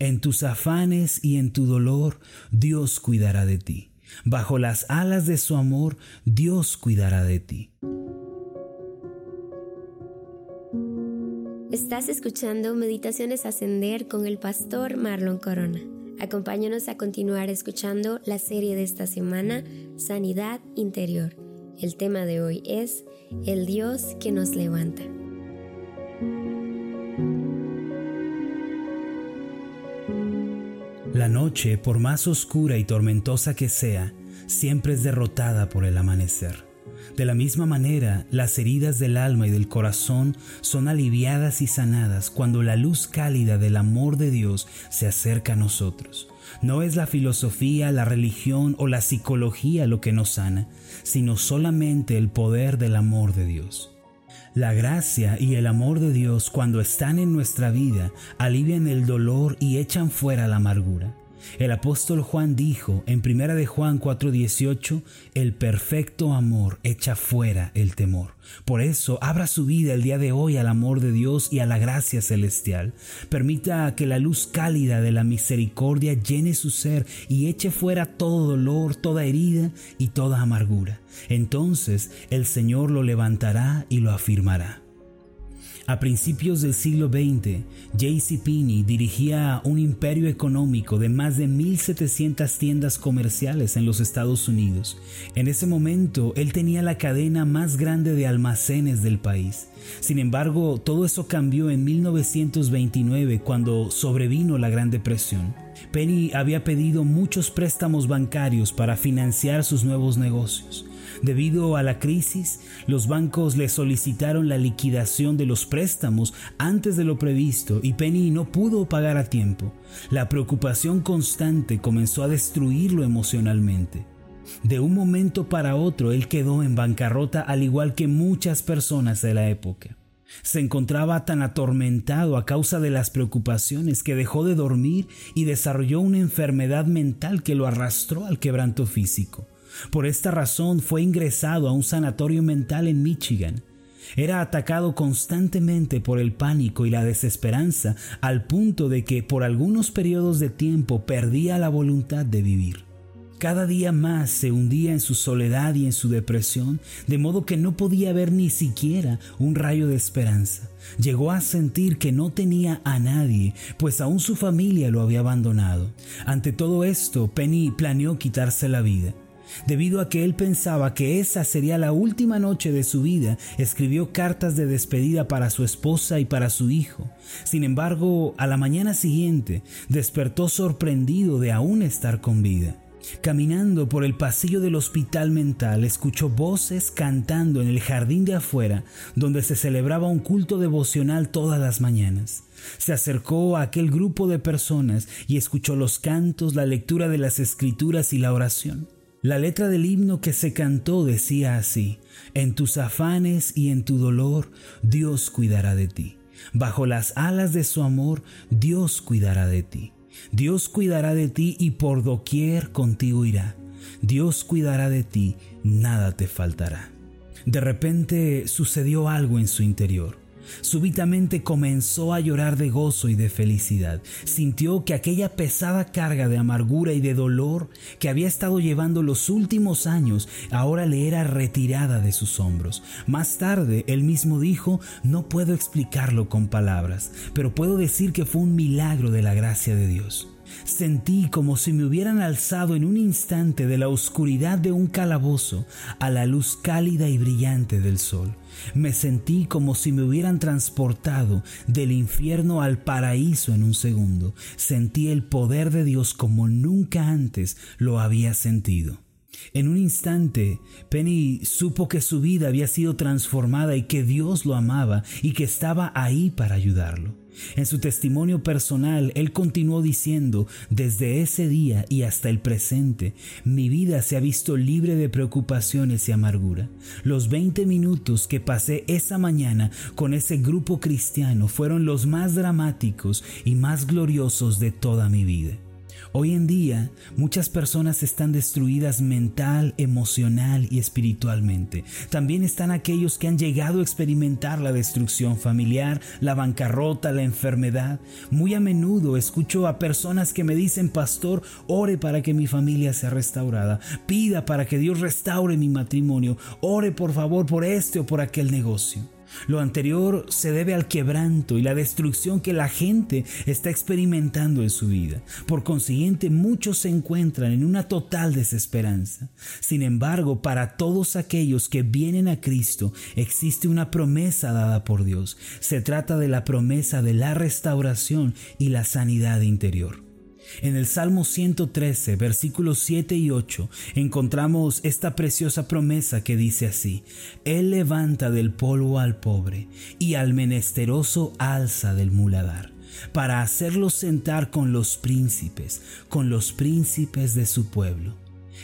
En tus afanes y en tu dolor, Dios cuidará de ti. Bajo las alas de su amor, Dios cuidará de ti. Estás escuchando Meditaciones Ascender con el pastor Marlon Corona. Acompáñanos a continuar escuchando la serie de esta semana, Sanidad Interior. El tema de hoy es El Dios que nos levanta. Noche, por más oscura y tormentosa que sea, siempre es derrotada por el amanecer. De la misma manera, las heridas del alma y del corazón son aliviadas y sanadas cuando la luz cálida del amor de Dios se acerca a nosotros. No es la filosofía, la religión o la psicología lo que nos sana, sino solamente el poder del amor de Dios. La gracia y el amor de Dios cuando están en nuestra vida alivian el dolor y echan fuera la amargura. El apóstol Juan dijo en 1 de Juan 4:18, el perfecto amor echa fuera el temor. Por eso, abra su vida el día de hoy al amor de Dios y a la gracia celestial. Permita que la luz cálida de la misericordia llene su ser y eche fuera todo dolor, toda herida y toda amargura. Entonces el Señor lo levantará y lo afirmará. A principios del siglo XX, J.C. Penney dirigía un imperio económico de más de 1.700 tiendas comerciales en los Estados Unidos. En ese momento, él tenía la cadena más grande de almacenes del país. Sin embargo, todo eso cambió en 1929 cuando sobrevino la Gran Depresión. Penny había pedido muchos préstamos bancarios para financiar sus nuevos negocios. Debido a la crisis, los bancos le solicitaron la liquidación de los préstamos antes de lo previsto y Penny no pudo pagar a tiempo. La preocupación constante comenzó a destruirlo emocionalmente. De un momento para otro él quedó en bancarrota al igual que muchas personas de la época. Se encontraba tan atormentado a causa de las preocupaciones que dejó de dormir y desarrolló una enfermedad mental que lo arrastró al quebranto físico. Por esta razón fue ingresado a un sanatorio mental en Michigan. Era atacado constantemente por el pánico y la desesperanza al punto de que por algunos periodos de tiempo perdía la voluntad de vivir. Cada día más se hundía en su soledad y en su depresión, de modo que no podía ver ni siquiera un rayo de esperanza. Llegó a sentir que no tenía a nadie, pues aún su familia lo había abandonado. Ante todo esto, Penny planeó quitarse la vida. Debido a que él pensaba que esa sería la última noche de su vida, escribió cartas de despedida para su esposa y para su hijo. Sin embargo, a la mañana siguiente despertó sorprendido de aún estar con vida. Caminando por el pasillo del hospital mental, escuchó voces cantando en el jardín de afuera, donde se celebraba un culto devocional todas las mañanas. Se acercó a aquel grupo de personas y escuchó los cantos, la lectura de las escrituras y la oración. La letra del himno que se cantó decía así, en tus afanes y en tu dolor, Dios cuidará de ti. Bajo las alas de su amor, Dios cuidará de ti. Dios cuidará de ti y por doquier contigo irá. Dios cuidará de ti, nada te faltará. De repente sucedió algo en su interior. Súbitamente comenzó a llorar de gozo y de felicidad. Sintió que aquella pesada carga de amargura y de dolor que había estado llevando los últimos años ahora le era retirada de sus hombros. Más tarde él mismo dijo, no puedo explicarlo con palabras, pero puedo decir que fue un milagro de la gracia de Dios. Sentí como si me hubieran alzado en un instante de la oscuridad de un calabozo a la luz cálida y brillante del sol. Me sentí como si me hubieran transportado del infierno al paraíso en un segundo. Sentí el poder de Dios como nunca antes lo había sentido. En un instante, Penny supo que su vida había sido transformada y que Dios lo amaba y que estaba ahí para ayudarlo. En su testimonio personal, él continuó diciendo, desde ese día y hasta el presente, mi vida se ha visto libre de preocupaciones y amargura. Los 20 minutos que pasé esa mañana con ese grupo cristiano fueron los más dramáticos y más gloriosos de toda mi vida. Hoy en día muchas personas están destruidas mental, emocional y espiritualmente. También están aquellos que han llegado a experimentar la destrucción familiar, la bancarrota, la enfermedad. Muy a menudo escucho a personas que me dicen, pastor, ore para que mi familia sea restaurada, pida para que Dios restaure mi matrimonio, ore por favor por este o por aquel negocio. Lo anterior se debe al quebranto y la destrucción que la gente está experimentando en su vida. Por consiguiente, muchos se encuentran en una total desesperanza. Sin embargo, para todos aquellos que vienen a Cristo existe una promesa dada por Dios. Se trata de la promesa de la restauración y la sanidad interior. En el Salmo 113, versículos 7 y 8, encontramos esta preciosa promesa que dice así, Él levanta del polvo al pobre y al menesteroso alza del muladar, para hacerlo sentar con los príncipes, con los príncipes de su pueblo.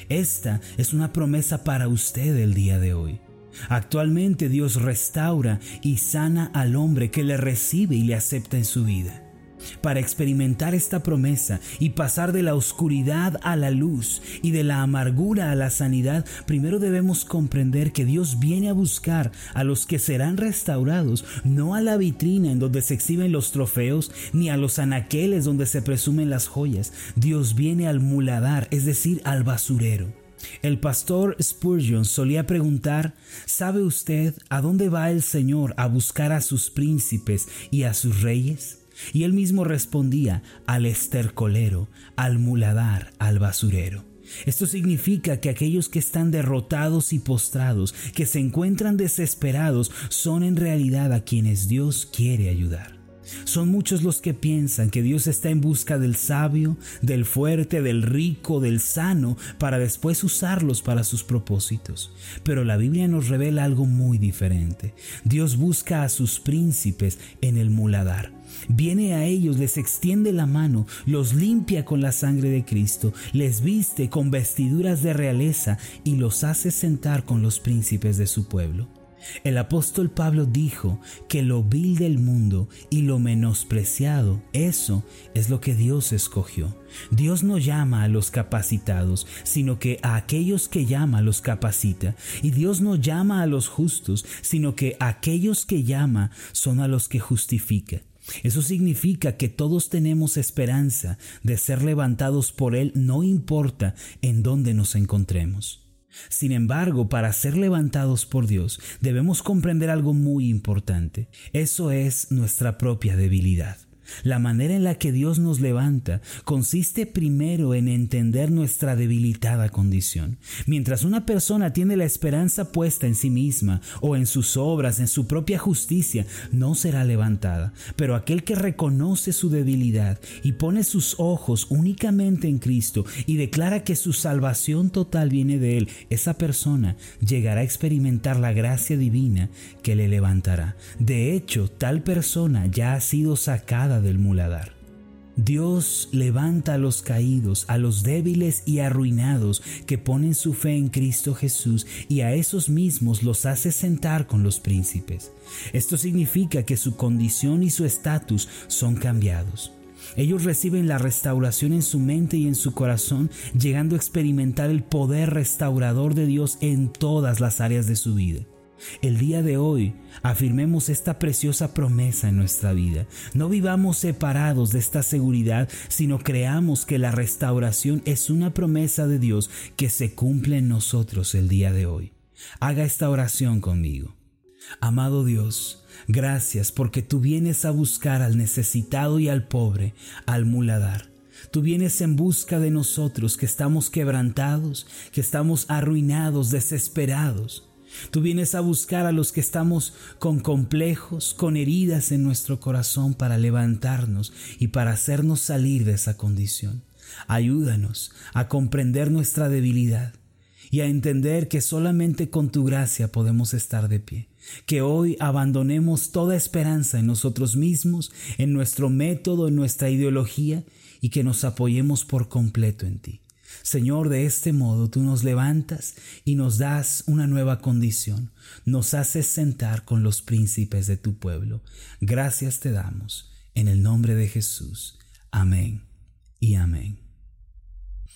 Esta es una promesa para usted el día de hoy. Actualmente Dios restaura y sana al hombre que le recibe y le acepta en su vida. Para experimentar esta promesa y pasar de la oscuridad a la luz y de la amargura a la sanidad, primero debemos comprender que Dios viene a buscar a los que serán restaurados, no a la vitrina en donde se exhiben los trofeos, ni a los anaqueles donde se presumen las joyas. Dios viene al muladar, es decir, al basurero. El pastor Spurgeon solía preguntar, ¿sabe usted a dónde va el Señor a buscar a sus príncipes y a sus reyes? Y él mismo respondía al estercolero, al muladar, al basurero. Esto significa que aquellos que están derrotados y postrados, que se encuentran desesperados, son en realidad a quienes Dios quiere ayudar. Son muchos los que piensan que Dios está en busca del sabio, del fuerte, del rico, del sano, para después usarlos para sus propósitos. Pero la Biblia nos revela algo muy diferente. Dios busca a sus príncipes en el muladar. Viene a ellos, les extiende la mano, los limpia con la sangre de Cristo, les viste con vestiduras de realeza y los hace sentar con los príncipes de su pueblo. El apóstol Pablo dijo que lo vil del mundo y lo menospreciado, eso es lo que Dios escogió. Dios no llama a los capacitados, sino que a aquellos que llama los capacita. Y Dios no llama a los justos, sino que aquellos que llama son a los que justifica. Eso significa que todos tenemos esperanza de ser levantados por Él, no importa en dónde nos encontremos. Sin embargo, para ser levantados por Dios, debemos comprender algo muy importante. Eso es nuestra propia debilidad. La manera en la que Dios nos levanta consiste primero en entender nuestra debilitada condición. Mientras una persona tiene la esperanza puesta en sí misma o en sus obras, en su propia justicia, no será levantada. Pero aquel que reconoce su debilidad y pone sus ojos únicamente en Cristo y declara que su salvación total viene de Él, esa persona llegará a experimentar la gracia divina que le levantará. De hecho, tal persona ya ha sido sacada del muladar. Dios levanta a los caídos, a los débiles y arruinados que ponen su fe en Cristo Jesús y a esos mismos los hace sentar con los príncipes. Esto significa que su condición y su estatus son cambiados. Ellos reciben la restauración en su mente y en su corazón, llegando a experimentar el poder restaurador de Dios en todas las áreas de su vida. El día de hoy afirmemos esta preciosa promesa en nuestra vida. No vivamos separados de esta seguridad, sino creamos que la restauración es una promesa de Dios que se cumple en nosotros el día de hoy. Haga esta oración conmigo. Amado Dios, gracias porque tú vienes a buscar al necesitado y al pobre, al muladar. Tú vienes en busca de nosotros que estamos quebrantados, que estamos arruinados, desesperados. Tú vienes a buscar a los que estamos con complejos, con heridas en nuestro corazón para levantarnos y para hacernos salir de esa condición. Ayúdanos a comprender nuestra debilidad y a entender que solamente con tu gracia podemos estar de pie. Que hoy abandonemos toda esperanza en nosotros mismos, en nuestro método, en nuestra ideología y que nos apoyemos por completo en ti. Señor, de este modo tú nos levantas y nos das una nueva condición, nos haces sentar con los príncipes de tu pueblo. Gracias te damos, en el nombre de Jesús. Amén y amén.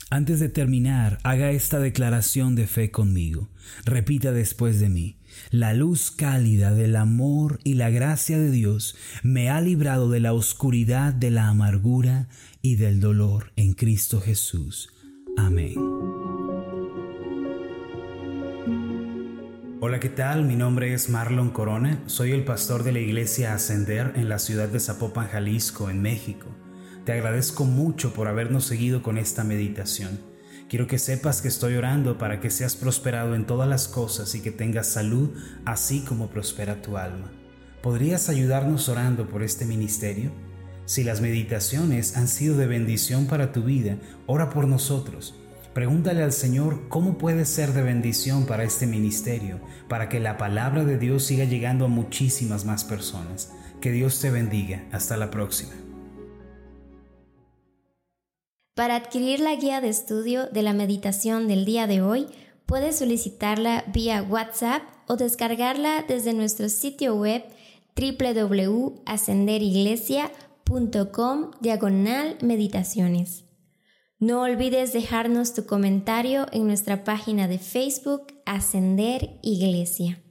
Antes de terminar, haga esta declaración de fe conmigo. Repita después de mí. La luz cálida del amor y la gracia de Dios me ha librado de la oscuridad de la amargura y del dolor en Cristo Jesús. Amén. Hola, ¿qué tal? Mi nombre es Marlon Corona. Soy el pastor de la iglesia Ascender en la ciudad de Zapopan, Jalisco, en México. Te agradezco mucho por habernos seguido con esta meditación. Quiero que sepas que estoy orando para que seas prosperado en todas las cosas y que tengas salud, así como prospera tu alma. ¿Podrías ayudarnos orando por este ministerio? Si las meditaciones han sido de bendición para tu vida, ora por nosotros. Pregúntale al Señor cómo puede ser de bendición para este ministerio, para que la palabra de Dios siga llegando a muchísimas más personas. Que Dios te bendiga. Hasta la próxima. Para adquirir la guía de estudio de la meditación del día de hoy, puedes solicitarla vía WhatsApp o descargarla desde nuestro sitio web www.ascenderiglesia.com diagonal meditaciones. No olvides dejarnos tu comentario en nuestra página de Facebook Ascender Iglesia.